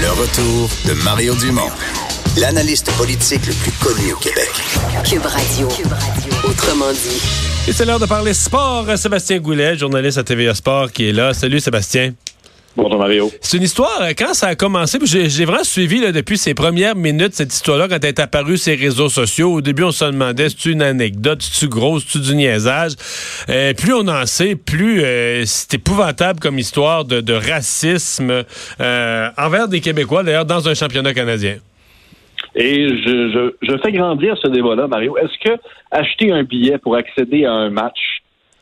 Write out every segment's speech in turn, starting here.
Le retour de Mario Dumont, l'analyste politique le plus connu au Québec. Cube Radio. Autrement dit. Et c'est l'heure de parler sport. Sébastien Goulet, journaliste à TVA Sport, qui est là. Salut Sébastien. Bonjour Mario. C'est une histoire, euh, quand ça a commencé, j'ai j'ai vraiment suivi là, depuis ses premières minutes cette histoire-là, quand elle est apparue sur les réseaux sociaux. Au début, on se demandait, c'est une anecdote, c'est-tu gros, c'est-tu du niaisage? Euh, plus on en sait, plus euh, c'est épouvantable comme histoire de, de racisme euh, envers des Québécois, d'ailleurs, dans un championnat canadien. Et je, je, je fais grandir ce débat-là, Mario. Est-ce que acheter un billet pour accéder à un match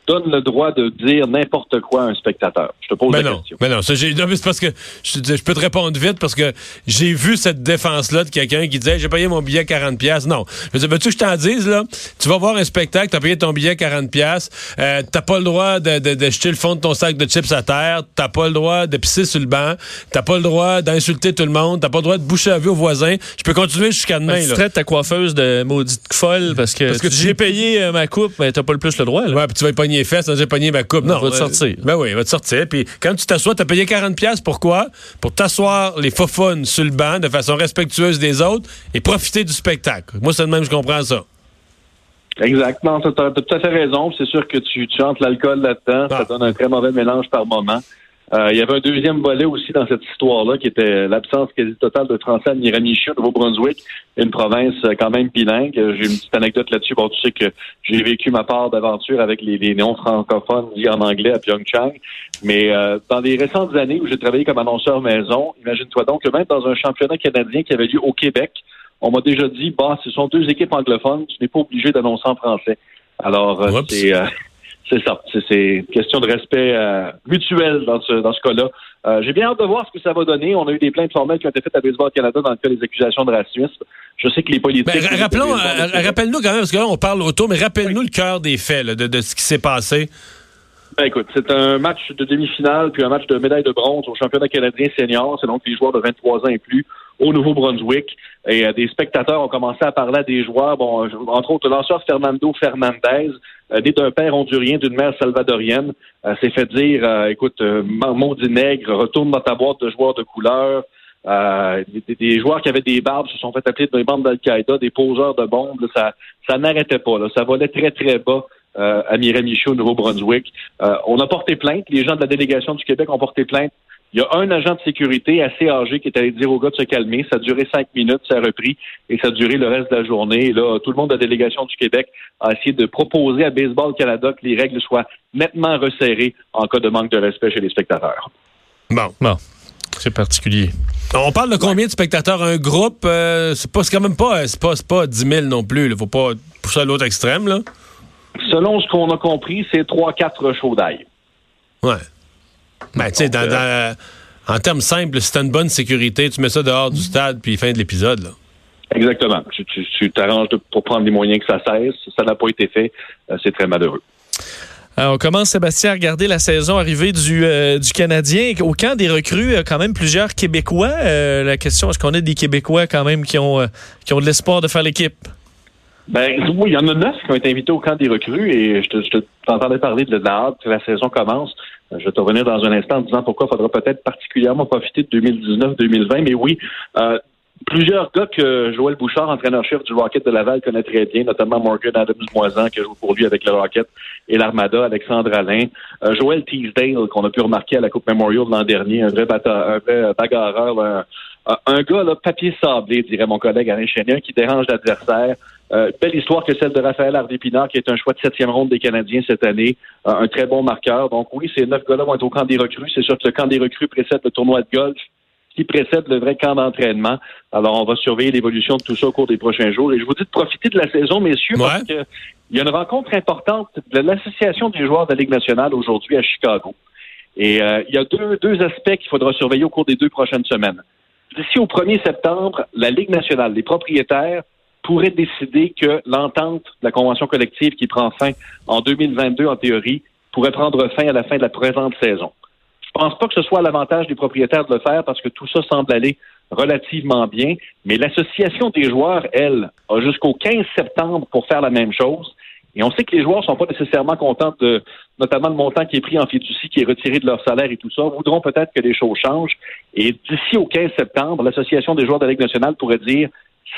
donne le droit de dire n'importe quoi à un spectateur? Je te pose Mais la non, question. mais non, ça, j'ai- non, mais c'est parce que je, je peux te répondre vite parce que j'ai vu cette défense-là de quelqu'un qui disait j'ai payé mon billet 40 pièces. Non, je veux dire, veux-tu que je t'en dise là? Tu vas voir un spectacle, t'as payé ton billet 40 pièces, euh, t'as pas le droit de, de, de jeter le fond de ton sac de chips à terre, t'as pas le droit de pisser sur le banc, t'as pas le droit d'insulter tout le monde, t'as pas le droit de boucher la vue aux voisins. Je peux continuer jusqu'à demain. tu là. traites ta coiffeuse de maudite folle parce que, Parce que tu- tu- j'ai payé euh, ma coupe, mais t'as pas le plus le droit. Là. Ouais, puis tu vas y pogner les fesses, j'ai pogné ma coupe. Non, va te euh, sortir. Ben oui, il va te sortir. Puis quand tu t'assois, t'as payé 40 pièces pourquoi? Pour t'asseoir les faufounes sur le banc de façon respectueuse des autres et profiter du spectacle. Moi, c'est de même je comprends ça. Exactement, tu as, tout à fait raison. C'est sûr que tu, tu entres l'alcool là-dedans, Ah. ça donne un très mauvais mélange par moment. Euh, il y avait un deuxième volet aussi dans cette histoire-là, qui était l'absence quasi totale de français à Miramichi, au Nouveau-Brunswick, une province euh, quand même bilingue. Euh, J'ai une petite anecdote là-dessus. Bon, tu sais que j'ai vécu ma part d'aventure avec les, les noms francophones dit en anglais à Pyeongchang. Mais euh, dans les récentes années où j'ai travaillé comme annonceur maison, imagine-toi donc que même dans un championnat canadien qui avait lieu au Québec, on m'a déjà dit, bah, ce sont deux équipes anglophones, tu n'es pas obligé d'annoncer en français. Alors, euh, c'est euh, c'est ça. C'est- une question de respect euh, mutuel dans ce, dans ce cas-là. Euh, J'ai bien hâte de voir ce que ça va donner. On a eu des plaintes formelles qui ont été faites à Baseball Canada dans le cas des accusations de racisme. Je sais que les politiques... Ben, ra- rappelons, euh, rappelle-nous quand même, parce que là, on parle autour, mais rappelle-nous le cœur des faits, là, de, de ce qui s'est passé. Ben, écoute, c'est un match de demi-finale puis un match de médaille de bronze au championnat canadien senior. C'est donc les joueurs de 23 ans et plus au Nouveau-Brunswick. Et euh, des spectateurs ont commencé à parler à des joueurs, bon, entre autres le lanceur Fernando Fernandez, euh, d'un père hondurien, d'une mère salvadorienne, euh, s'est fait dire, euh, écoute, maudit nègre, retourne dans ta boîte de joueurs de couleur. Euh, des, des joueurs qui avaient des barbes se sont fait appeler des bandes d'Al-Qaïda, des poseurs de bombes. là, ça ça n'arrêtait pas. Là. Ça volait très, très bas euh, à Miramichi, au Nouveau-Brunswick. Euh, on a porté plainte. Les gens de la délégation du Québec ont porté plainte. Il y a un agent de sécurité assez âgé qui est allé dire au gars de se calmer. Ça a duré cinq minutes, ça a repris et ça a duré le reste de la journée. Et là, tout le monde de la délégation du Québec a essayé de proposer à Baseball Canada que les règles soient nettement resserrées en cas de manque de respect chez les spectateurs. Bon. Bon, c'est particulier. On parle de combien de spectateurs? Un groupe, euh, c'est pas, c'est quand même pas, c'est pas, c'est pas 10 000 non plus. Il faut pas pousser à l'autre extrême, là. Selon ce qu'on a compris, c'est trois, quatre chauds d'ail. Ouais. Ben, tu sais, dans, euh, dans- en termes simples, si t'as une bonne sécurité, tu mets ça dehors du stade, puis fin de l'épisode, là. Exactement. Tu tu- tu t'arranges pour prendre les moyens que ça cesse. Ça n'a pas été fait. Euh, c'est très malheureux. Alors, on commence, Sébastien, à regarder la saison arrivée du, euh, du Canadien. Au camp des recrues, euh, quand même plusieurs Québécois. Euh, la question, est-ce qu'on a des Québécois quand même qui ont, euh, qui ont de l'espoir de faire l'équipe? Ben oui, il y en a neuf qui ont été invités au camp des recrues et je te, je te- t'entendais parler de la hâte que la saison commence. Je vais te revenir dans un instant en disant pourquoi il faudra peut-être particulièrement profiter de 2019-2020. Mais oui, euh, plusieurs gars que Joël Bouchard, entraîneur-chef du Rocket de Laval, connaît très bien, notamment Morgan Adams-Moisan, qui joue pour lui avec le Rocket et l'Armada, Alexandre Alain. Euh, Joël Teasdale, qu'on a pu remarquer à la Coupe Memorial l'an dernier, un vrai, bata- un vrai bagarreur, un gars, là, papier sablé, dirait mon collègue Alain Chénier, qui dérange l'adversaire. Euh, belle histoire que celle de Raphaël Hardy-Pinard, qui est un choix de septième ronde des Canadiens cette année. Euh, un très bon marqueur. Donc oui, ces neuf gars-là vont être au camp des recrues. C'est sûr que le camp des recrues précède le tournoi de golf qui précède le vrai camp d'entraînement. Alors, on va surveiller l'évolution de tout ça au cours des prochains jours. Et je vous dis de profiter de la saison, messieurs, parce Ouais. que il y a une rencontre importante de l'Association des joueurs de la Ligue nationale aujourd'hui à Chicago. Et euh, il y a deux, deux aspects qu'il faudra surveiller au cours des deux prochaines semaines. D'ici au 1er septembre, la Ligue nationale, les propriétaires pourraient décider que l'entente de la convention collective qui prend fin en 2022, en théorie, pourrait prendre fin à la fin de la présente saison. Je pense pas que ce soit à l'avantage des propriétaires de le faire parce que tout ça semble aller relativement bien, mais l'association des joueurs, elle, a jusqu'au 15 septembre pour faire la même chose. Et on sait que les joueurs sont pas nécessairement contents de, notamment le montant qui est pris en fiducie, qui est retiré de leur salaire et tout ça, voudront peut-être que les choses changent. Et d'ici au 15 septembre, l'Association des joueurs de la Ligue nationale pourrait dire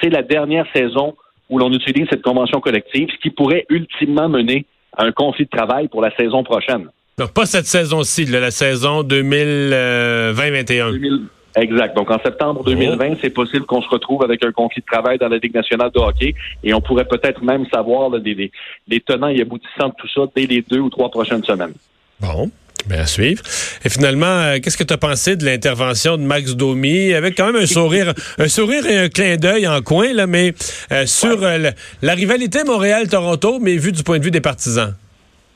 c'est la dernière saison où l'on utilise cette convention collective, ce qui pourrait ultimement mener à un conflit de travail pour la saison prochaine. Donc, pas cette saison-ci, la saison 2020-21. Exact. Donc, en septembre 2020, c'est possible qu'on se retrouve avec un conflit de travail dans la Ligue nationale de hockey et on pourrait peut-être même savoir les, tenants et aboutissants de tout ça dès les deux ou trois prochaines semaines. Bon. Bien, à suivre. Et finalement, euh, qu'est-ce que tu as pensé de l'intervention de Max Domi? Avec quand même un sourire, un sourire et un clin d'œil en coin, là, mais euh, sur euh, la rivalité Montréal-Toronto, mais vu du point de vue des partisans?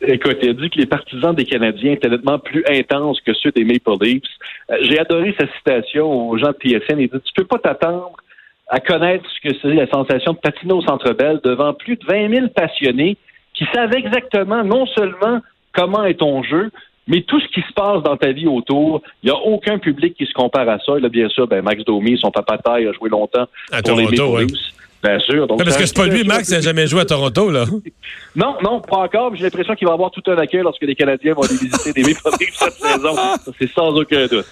Écoute, il a dit que les partisans des Canadiens étaient nettement plus intenses que ceux des Maple Leafs. Euh, j'ai adoré sa citation aux gens de TSN. Il dit Tu peux pas t'attendre à connaître ce que c'est la sensation de patiner au Centre Bell devant plus de 20 000 passionnés qui savent exactement non seulement comment est ton jeu, mais tout ce qui se passe dans ta vie autour, il n'y a aucun public qui se compare à ça. là, bien sûr, ben, Max Domi, son papa taille, a joué longtemps à pour les Maple Leafs. Bien sûr. Donc, parce que c'est pas lui, Max, qui n'a jamais joué à Toronto, là. Non, non, pas encore. J'ai l'impression qu'il va avoir tout un accueil lorsque les Canadiens vont aller visiter des Maple Leafs cette saison. C'est sans aucun doute.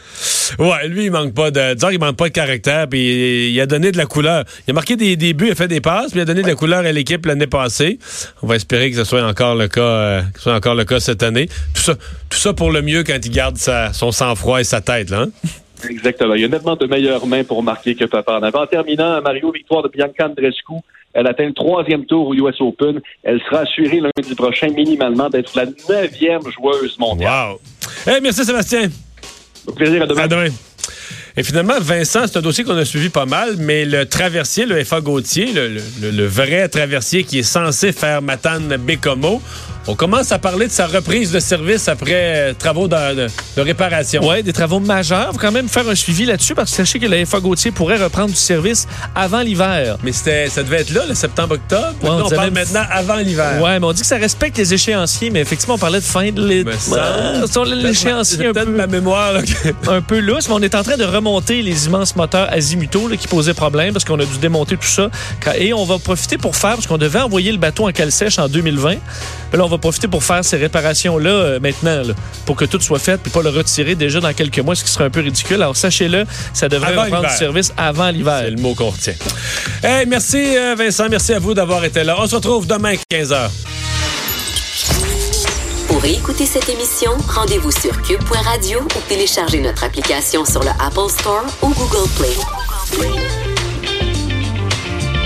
Ouais, lui, il manque pas de, disons il manque pas de caractère, puis il, a donné de la couleur. Il a marqué des, buts, il a fait des passes, puis il a donné de la couleur à l'équipe l'année passée. On va espérer que ce soit encore le cas, euh, que ce soit encore le cas cette année. Tout ça, tout ça pour le mieux quand il garde sa, son sang-froid et sa tête, là. Hein? Exactement. Il y a nettement de meilleures mains pour marquer que Papa en avant. En terminant, Mario, victoire de Bianca Andrescu. Elle atteint le troisième tour au US Open. Elle sera assurée lundi prochain minimalement d'être la neuvième joueuse mondiale. Wow. Hey, merci Sébastien. Au plaisir. À demain. À demain. Et finalement, Vincent, c'est un dossier qu'on a suivi pas mal, mais le traversier, le FA Gauthier, le, vrai traversier qui est censé faire Matane Bécomo, on commence à parler de sa reprise de service après euh, travaux de, réparation. Oui, des travaux majeurs. Il faut quand même faire un suivi là-dessus parce que sachez que la FA Gauthier pourrait reprendre du service avant l'hiver. Mais c'était, ça devait être là, le septembre-octobre. on, parle maintenant avant l'hiver. Oui, mais on dit que ça respecte les échéanciers, mais effectivement, on parlait de fin de l'échéancier. un peu, ma mémoire. un peu lousse, mais on est en train de remonter les immenses moteurs azimutaux qui posaient problème parce qu'on a dû démonter tout ça. Et on va profiter pour faire, parce qu'on devait envoyer le bateau en cale sèche en 2020. Là, on va profiter pour faire ces réparations-là euh, maintenant, pour que tout soit fait, puis pas le retirer déjà dans quelques mois, ce qui serait un peu ridicule. Alors sachez-le, ça devrait reprendre du service avant l'hiver. C'est le mot qu'on retient. Hey, merci euh, Vincent, merci à vous d'avoir été là. On se retrouve demain 15h. Pour écouter cette émission, rendez-vous sur cube.radio ou téléchargez notre application sur le Apple Store ou Google Play.